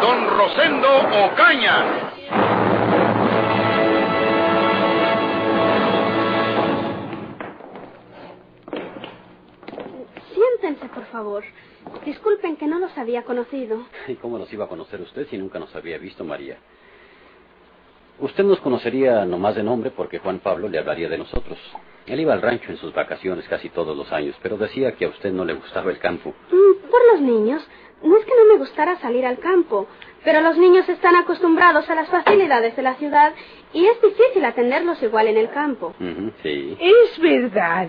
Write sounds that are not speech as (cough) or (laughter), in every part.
don Rosendo Ocaña. Siéntense, por favor. Disculpen que no los había conocido. ¿Y cómo nos iba a conocer usted si nunca nos había visto, María? Usted nos conocería nomás de nombre porque Juan Pablo le hablaría de nosotros. Él iba al rancho en sus vacaciones casi todos los años, pero decía que a usted no le gustaba el campo. Mm, por los niños. No es que no me gustara salir al campo, pero los niños están acostumbrados a las facilidades de la ciudad y es difícil atenderlos igual en el campo. Sí. Es verdad.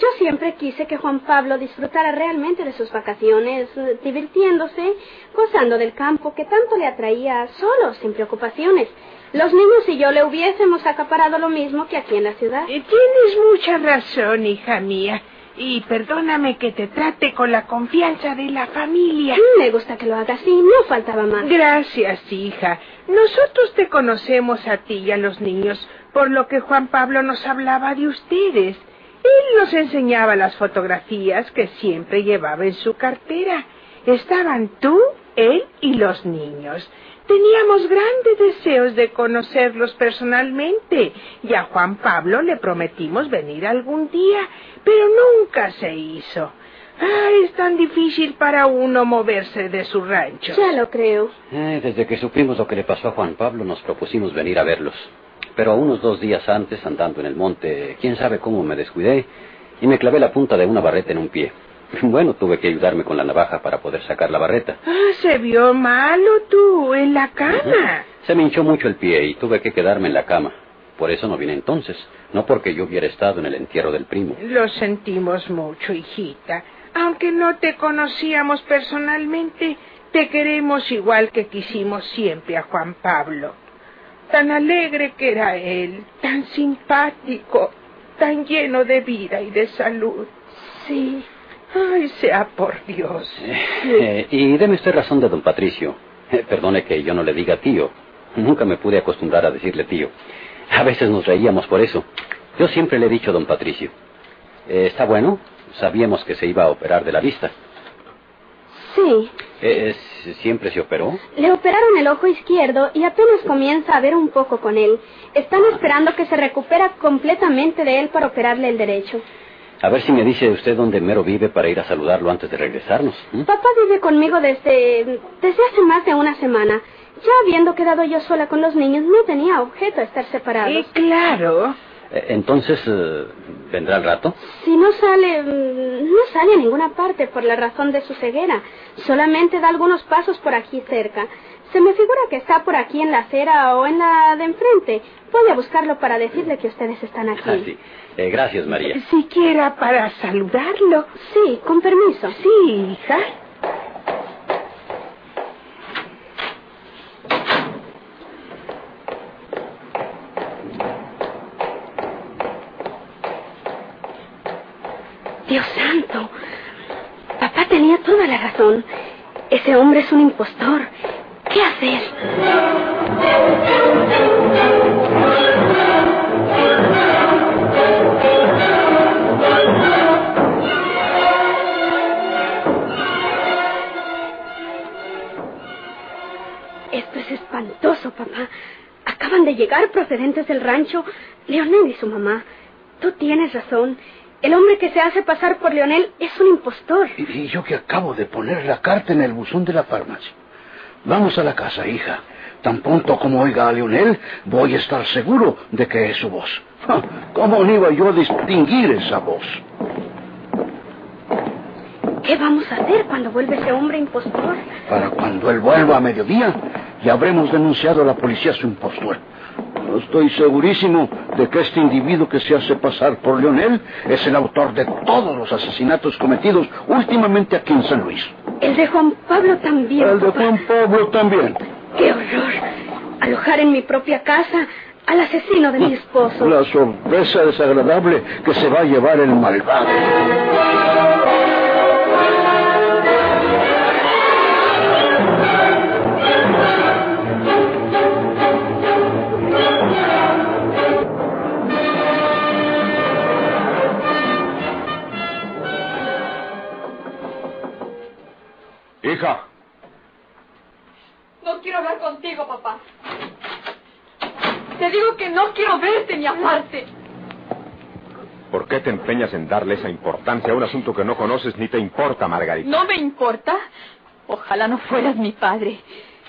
Yo siempre quise que Juan Pablo disfrutara realmente de sus vacaciones, eh, divirtiéndose, gozando del campo que tanto le atraía solo, sin preocupaciones. Los niños y yo le hubiésemos acaparado lo mismo que aquí en la ciudad. Tienes mucha razón, hija mía. Y perdóname que te trate con la confianza de la familia. Me gusta que lo haga así, no faltaba más. Gracias, hija. Nosotros te conocemos a ti y a los niños, por lo que Juan Pablo nos hablaba de ustedes. Él nos enseñaba las fotografías que siempre llevaba en su cartera. Estaban tú, él y los niños. Teníamos grandes deseos de conocerlos personalmente y a Juan Pablo le prometimos venir algún día, pero nunca se hizo. Ah, es tan difícil para uno moverse de su rancho. Ya lo creo. Eh, desde que supimos lo que le pasó a Juan Pablo, nos propusimos venir a verlos. Pero unos dos días antes, andando en el monte, quién sabe cómo me descuidé y me clavé la punta de una barreta en un pie. (laughs) Bueno, tuve que ayudarme con la navaja para poder sacar la barreta. Ah, se vio malo tú, en la cama. Se me hinchó mucho el pie y tuve que quedarme en la cama. Por eso no vine entonces, no porque yo hubiera estado en el entierro del primo. Lo sentimos mucho, hijita. Aunque no te conocíamos personalmente, te queremos igual que quisimos siempre a Juan Pablo. Tan alegre que era él, tan simpático, tan lleno de vida y de salud. Sí. Ay, sea por Dios. Eh, y deme usted razón de don Patricio. Eh, perdone que yo no le diga tío. Nunca me pude acostumbrar a decirle tío. A veces nos reíamos por eso. Yo siempre le he dicho a don Patricio. Eh, ¿Está bueno? Sabíamos que se iba a operar de la vista. Sí. Eh, ¿Siempre se operó? Le operaron el ojo izquierdo y apenas comienza a ver un poco con él. Están esperando que se recupera completamente de él para operarle el derecho. A ver si me dice usted dónde mero vive para ir a saludarlo antes de regresarnos. ¿m? Papá vive conmigo desde, desde hace más de una semana. Ya habiendo quedado yo sola con los niños, no tenía objeto estar separados. Eh, claro. Eh, Entonces, eh, ¿vendrá al rato? Si no sale, mm, no sale a ninguna parte por la razón de su ceguera. Solamente da algunos pasos por aquí cerca. Se me figura que está por aquí en la acera o en la de enfrente. Voy a buscarlo para decirle que ustedes están aquí. Ah, sí. Eh, gracias, María. Siquiera para saludarlo. Sí, con permiso. Sí, hija. Dios santo. Papá tenía toda la razón. Ese hombre es un impostor. ¿Qué hacer? Esto es espantoso, papá. Acaban de llegar procedentes del rancho Leonel y su mamá. Tú tienes razón. El hombre que se hace pasar por Leonel es un impostor. Y, y yo que acabo de poner la carta en el buzón de la farmacia. Vamos a la casa, hija. Tan pronto como oiga a Leonel, voy a estar seguro de que es su voz. ¿Cómo no iba yo a distinguir esa voz? ¿Qué vamos a hacer cuando vuelva ese hombre impostor? Para cuando él vuelva a mediodía, ya habremos denunciado a la policía su impostor. Estoy segurísimo de que este individuo que se hace pasar por Leonel es el autor de todos los asesinatos cometidos últimamente aquí en San Luis. El de Juan Pablo también. El de papá. Juan Pablo también. ¡Qué horror! Alojar en mi propia casa al asesino de mi esposo. La sorpresa desagradable que se va a llevar el malvado. No quiero verte ni hablarte. ¿por qué te empeñas en darle esa importancia a un asunto que no conoces ni te importa, Margarita? ¿No me importa? Ojalá no fueras mi padre.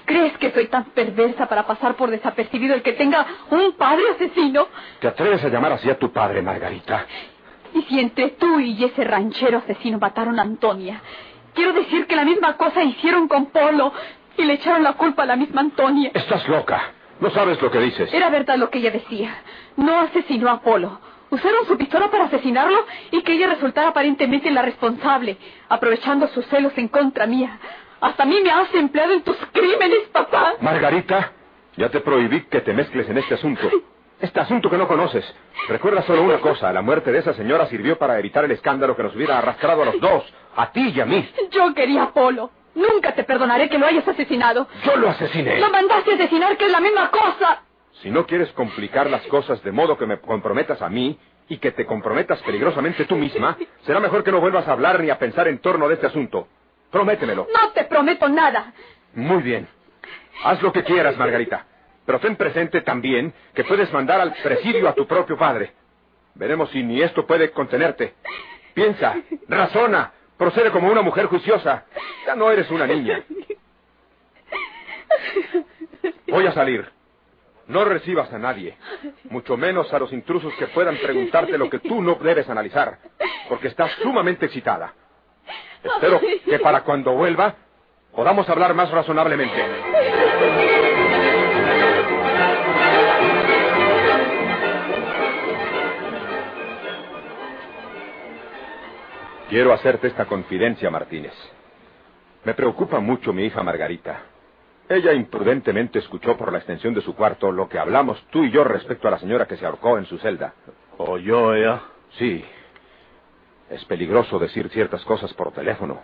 ¿Crees que soy tan perversa para pasar por desapercibido el que tenga un padre asesino? ¿Te atreves a llamar así a tu padre, Margarita? Y si entre tú y ese ranchero asesino mataron a Antonia, quiero decir que la misma cosa hicieron con Polo y le echaron la culpa a la misma Antonia. Estás loca. No sabes lo que dices. Era verdad lo que ella decía. No asesinó a Polo. Usaron su pistola para asesinarlo y que ella resultara aparentemente la responsable, aprovechando sus celos en contra mía. Hasta a mí me has empleado en tus crímenes, papá. Margarita, ya te prohibí que te mezcles en este asunto. Este asunto que no conoces. Recuerda solo una cosa. La muerte de esa señora sirvió para evitar el escándalo que nos hubiera arrastrado a los dos. A ti y a mí. Yo quería a Polo. Nunca te perdonaré que lo hayas asesinado. Yo lo asesiné. Lo mandaste a asesinar, que es la misma cosa. Si no quieres complicar las cosas de modo que me comprometas a mí y que te comprometas peligrosamente tú misma, (laughs) será mejor que no vuelvas a hablar ni a pensar en torno de este asunto. Prométemelo. No te prometo nada. Muy bien. Haz lo que quieras, Margarita. Pero ten presente también que puedes mandar al presidio a tu propio padre. Veremos si ni esto puede contenerte. Piensa, razona, procede como una mujer juiciosa. Ya no eres una niña. Voy a salir. No recibas a nadie, mucho menos a los intrusos que puedan preguntarte lo que tú no debes analizar, porque estás sumamente excitada. Espero que para cuando vuelva podamos hablar más razonablemente. Quiero hacerte esta confidencia, Martínez. Me preocupa mucho mi hija Margarita. Ella imprudentemente escuchó por la extensión de su cuarto lo que hablamos tú y yo respecto a la señora que se ahorcó en su celda. ¿Oyó ella? Sí. Es peligroso decir ciertas cosas por teléfono.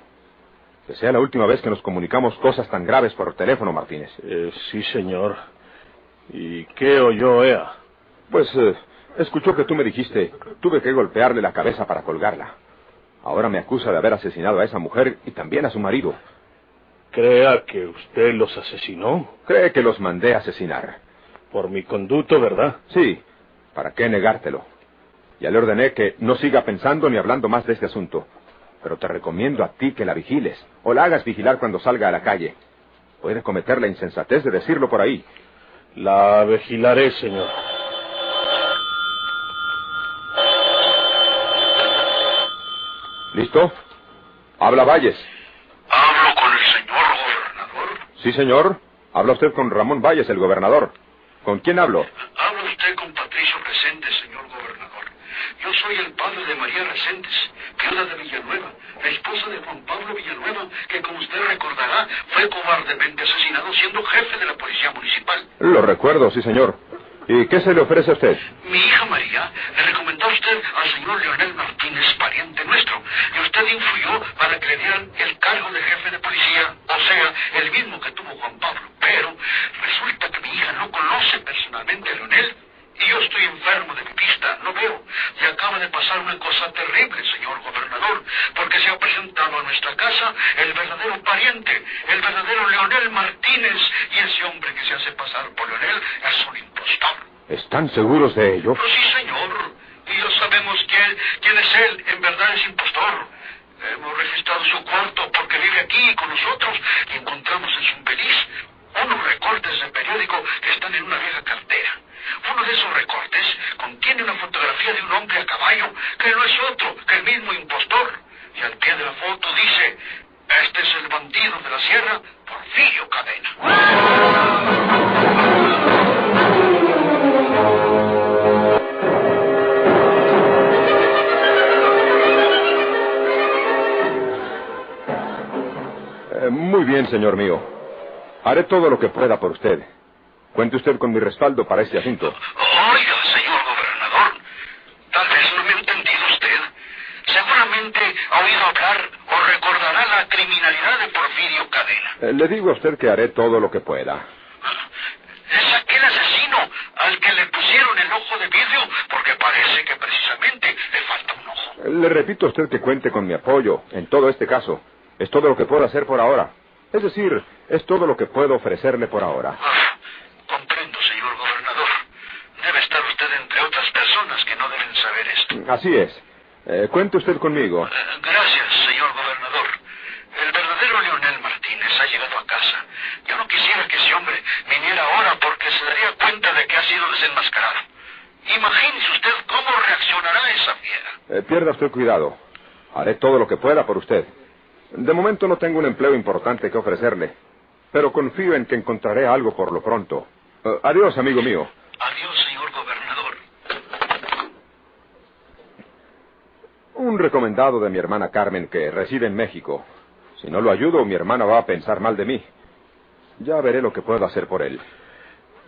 Que sea la última vez que nos comunicamos cosas tan graves por teléfono, Martínez. Eh, sí, señor. ¿Y qué oyó ella? Pues eh, escuchó que tú me dijiste, tuve que golpearle la cabeza para colgarla. Ahora me acusa de haber asesinado a esa mujer y también a su marido. Crea que usted los asesinó. Cree que los mandé a asesinar. Por mi conducto, ¿verdad? Sí. ¿Para qué negártelo? Ya le ordené que no siga pensando ni hablando más de este asunto. Pero te recomiendo a ti que la vigiles o la hagas vigilar cuando salga a la calle. Puede cometer la insensatez de decirlo por ahí. La vigilaré, señor. Habla Valles. ¿Hablo con el señor gobernador? Sí, señor. Habla usted con Ramón Valles, el gobernador. ¿Con quién hablo? Habla usted con Patricio Resentes, señor gobernador. Yo soy el padre de María Resentes, viuda de Villanueva, la esposa de Juan Pablo Villanueva, que como usted recordará, fue cobardemente asesinado siendo jefe de la policía municipal. Lo recuerdo, sí, señor. ¿Y qué se le ofrece a usted? Mi hija María le usted influyó para que le dieran el cargo de jefe de policía, o sea, el mismo que tuvo Juan Pablo. Pero resulta que mi hija no conoce personalmente a Leonel, y yo estoy enfermo de mi vista, no veo. Y acaba de pasar una cosa terrible, señor gobernador, porque se ha presentado a nuestra casa el verdadero pariente, el verdadero Leonel Martínez, y ese hombre que se hace pasar por Leonel es un impostor. ¿Están seguros de ello? Pero sí, señor. Y yo sabemos quién, quién es él. En verdad es impostor. Hemos registrado su cuarto porque vive aquí con nosotros y encontramos en su infeliz unos recortes de periódico que están en una vieja cartera. Uno de esos recortes contiene una fotografía de un hombre a caballo que no es otro que el mismo impostor. Y al pie de la foto dice, este es el bandido de la sierra, Cadena. Eh, muy bien, señor mío. Haré todo lo que pueda por usted. Cuente usted con mi respaldo para este asunto. Oiga, señor gobernador, tal vez no me ha entendido usted. Seguramente ha oído hablar o recordará la criminalidad de Porfirio Cadena. Eh, le digo a usted que haré todo lo que pueda. Es aquel asesino al que le pusieron el ojo de vidrio porque parece que precisamente le falta un ojo. Eh, Le repito a usted que cuente con mi apoyo en todo este caso. Es todo lo que puedo hacer por ahora. Es decir, es todo lo que puedo ofrecerle por ahora. Ah, comprendo, señor gobernador. Debe estar usted entre otras personas que no deben saber esto. Así es. Eh, cuente usted conmigo. Eh, Gracias, señor gobernador. El verdadero Leonel Martínez ha llegado a casa. Yo no quisiera que ese hombre viniera ahora porque se daría cuenta de que ha sido desenmascarado. Imagínese usted cómo reaccionará esa fiera. Eh, pierda usted cuidado. Haré todo lo que pueda por usted. De momento no tengo un empleo importante que ofrecerle, pero confío en que encontraré algo por lo pronto. Eh, adiós, amigo mío. Adiós, señor gobernador. Un recomendado de mi hermana Carmen que reside en México. Si no lo ayudo, mi hermana va a pensar mal de mí. Ya veré lo que puedo hacer por él.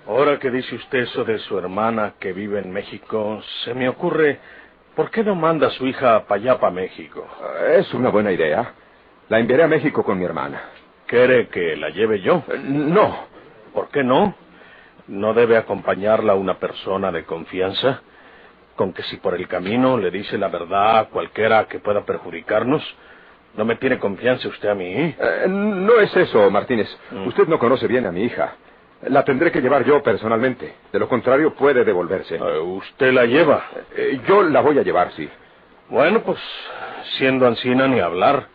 Ahora que dice usted eso de su hermana que vive en México, se me ocurre, ¿por qué no manda a su hija para allá, para México? Eh, Es una buena idea. La enviaré a México con mi hermana. ¿Quiere que la lleve yo? Eh, No. ¿Por qué no? ¿No debe acompañarla una persona de confianza? Con que si por el camino le dice la verdad a cualquiera que pueda perjudicarnos, ¿no me tiene confianza usted a mí? Eh, no es eso, Martínez. Mm. Usted no conoce bien a mi hija. La tendré que llevar yo personalmente. De lo contrario, puede devolverse. Eh, ¿Usted la lleva? Eh, yo la voy a llevar, sí. Bueno, pues siendo ancina ni hablar.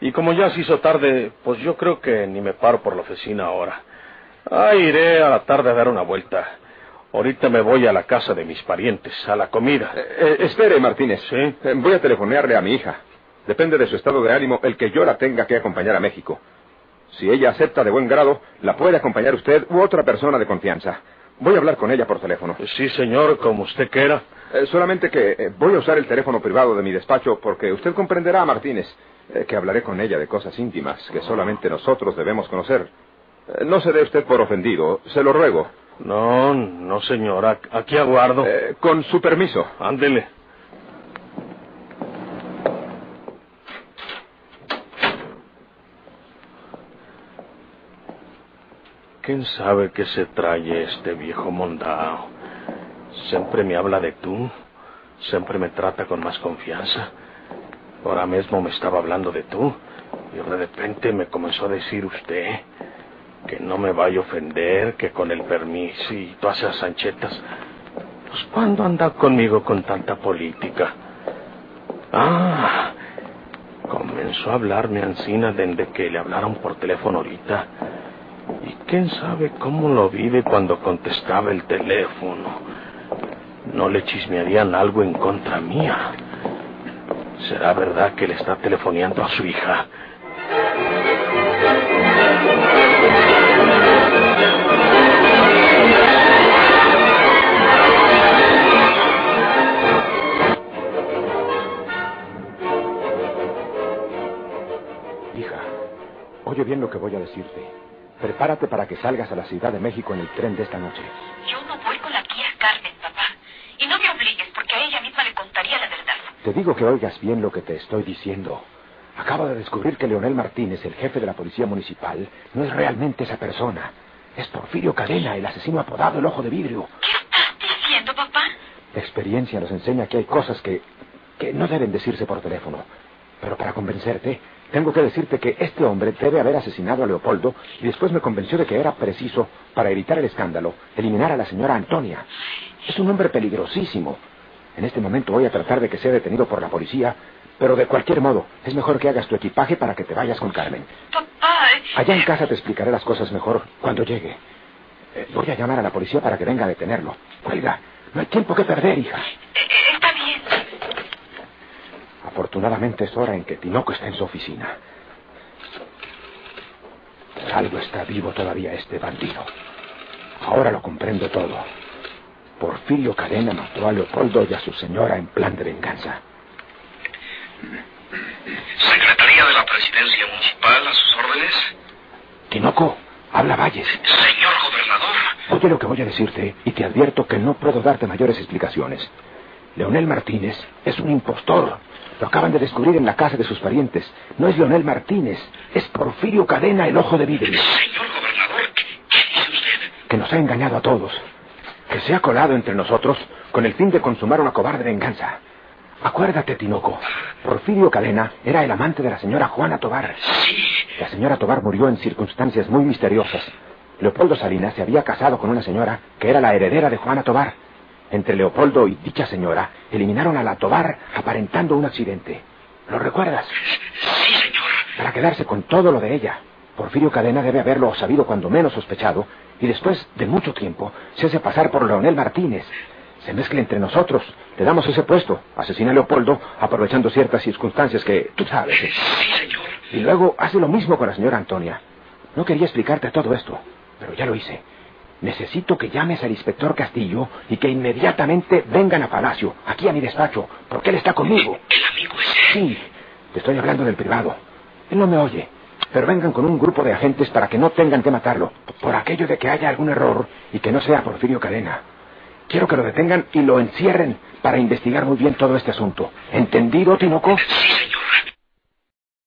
Y como ya se hizo tarde, pues yo creo que ni me paro por la oficina ahora. Ah, iré a la tarde a dar una vuelta. Ahorita me voy a la casa de mis parientes, a la comida. Eh, eh, espere, Martínez. Sí. Eh, voy a telefonearle a mi hija. Depende de su estado de ánimo el que yo la tenga que acompañar a México. Si ella acepta de buen grado, la puede acompañar usted u otra persona de confianza. Voy a hablar con ella por teléfono. Sí, señor, como usted quiera. Eh, solamente que eh, voy a usar el teléfono privado de mi despacho porque usted comprenderá, Martínez, eh, que hablaré con ella de cosas íntimas que solamente nosotros debemos conocer. Eh, no se dé usted por ofendido, se lo ruego. No, no, señora. Aquí aguardo. Eh, con su permiso. Ándele. ¿Quién sabe qué se trae este viejo mondao? Siempre me habla de tú, siempre me trata con más confianza. Ahora mismo me estaba hablando de tú y de repente me comenzó a decir usted que no me vaya a ofender, que con el permiso y todas esas sanchetas. Pues ¿cuándo anda conmigo con tanta política? Ah, comenzó a hablarme Ancina desde que le hablaron por teléfono ahorita. Y quién sabe cómo lo vive cuando contestaba el teléfono. No le chismearían algo en contra mía. ¿Será verdad que le está telefoneando a su hija? Hija, oye bien lo que voy a decirte. Prepárate para que salgas a la Ciudad de México en el tren de esta noche. Yo no voy con la tía Carmen, papá. Y no me obligues, porque a ella misma le contaría la verdad. Te digo que oigas bien lo que te estoy diciendo. Acabo de descubrir que Leonel Martínez, el jefe de la policía municipal, no es realmente esa persona. Es Porfirio Cadena, el asesino apodado el Ojo de Vidrio. ¿Qué estás diciendo, papá? La experiencia nos enseña que hay cosas que, que no deben decirse por teléfono. Pero para convencerte, tengo que decirte que este hombre debe haber asesinado a Leopoldo y después me convenció de que era preciso, para evitar el escándalo, eliminar a la señora Antonia. Es un hombre peligrosísimo. En este momento voy a tratar de que sea detenido por la policía, pero de cualquier modo, es mejor que hagas tu equipaje para que te vayas con Carmen. Papá. eh, Allá en casa te explicaré las cosas mejor cuando llegue. Eh, voy a llamar a la policía para que venga a detenerlo. Cuelga. No hay tiempo que perder, hija. eh, eh, está bien. Afortunadamente es hora en que Tinoco está en su oficina. Por algo está vivo todavía este bandido. Ahora lo comprendo todo. Porfirio Cadena mató a Leopoldo y a su señora en plan de venganza. Secretaría de la Presidencia Municipal, a sus órdenes. Tinoco, Habla Valles. Señor gobernador. Oye lo que voy a decirte y te advierto que no puedo darte mayores explicaciones. Leonel Martínez es un impostor. Lo acaban de descubrir en la casa de sus parientes. No es Leonel Martínez, es Porfirio Cadena, el ojo de vidrio. Señor gobernador, ¿qué, qué dice usted? Que nos ha engañado a todos. Que se ha colado entre nosotros con el fin de consumar una cobarde venganza. Acuérdate, Tinoco. Porfirio Cadena era el amante de la señora Juana Tobar. Sí. La señora Tobar murió en circunstancias muy misteriosas. Leopoldo Salinas se había casado con una señora que era la heredera de Juana Tobar. Entre Leopoldo y dicha señora eliminaron a la Tobar aparentando un accidente. ¿Lo recuerdas? Sí, señor. Para quedarse con todo lo de ella. Porfirio Cadena debe haberlo sabido cuando menos sospechado y después de mucho tiempo se hace pasar por Leonel Martínez. Se mezcla entre nosotros. Le damos ese puesto. Asesina a Leopoldo aprovechando ciertas circunstancias que tú sabes. Sí, señor. Y luego hace lo mismo con la señora Antonia. No quería explicarte todo esto, pero ya lo hice. Necesito que llames al inspector Castillo y que inmediatamente vengan a Palacio, aquí a mi despacho, porque él está conmigo. El amigo ese. Sí, te estoy hablando del privado. Él no me oye, pero vengan con un grupo de agentes para que no tengan que matarlo, por aquello de que haya algún error y que no sea Porfirio Cadena. Quiero que lo detengan y lo encierren para investigar muy bien todo este asunto. ¿Entendido, Tinoco? Sí,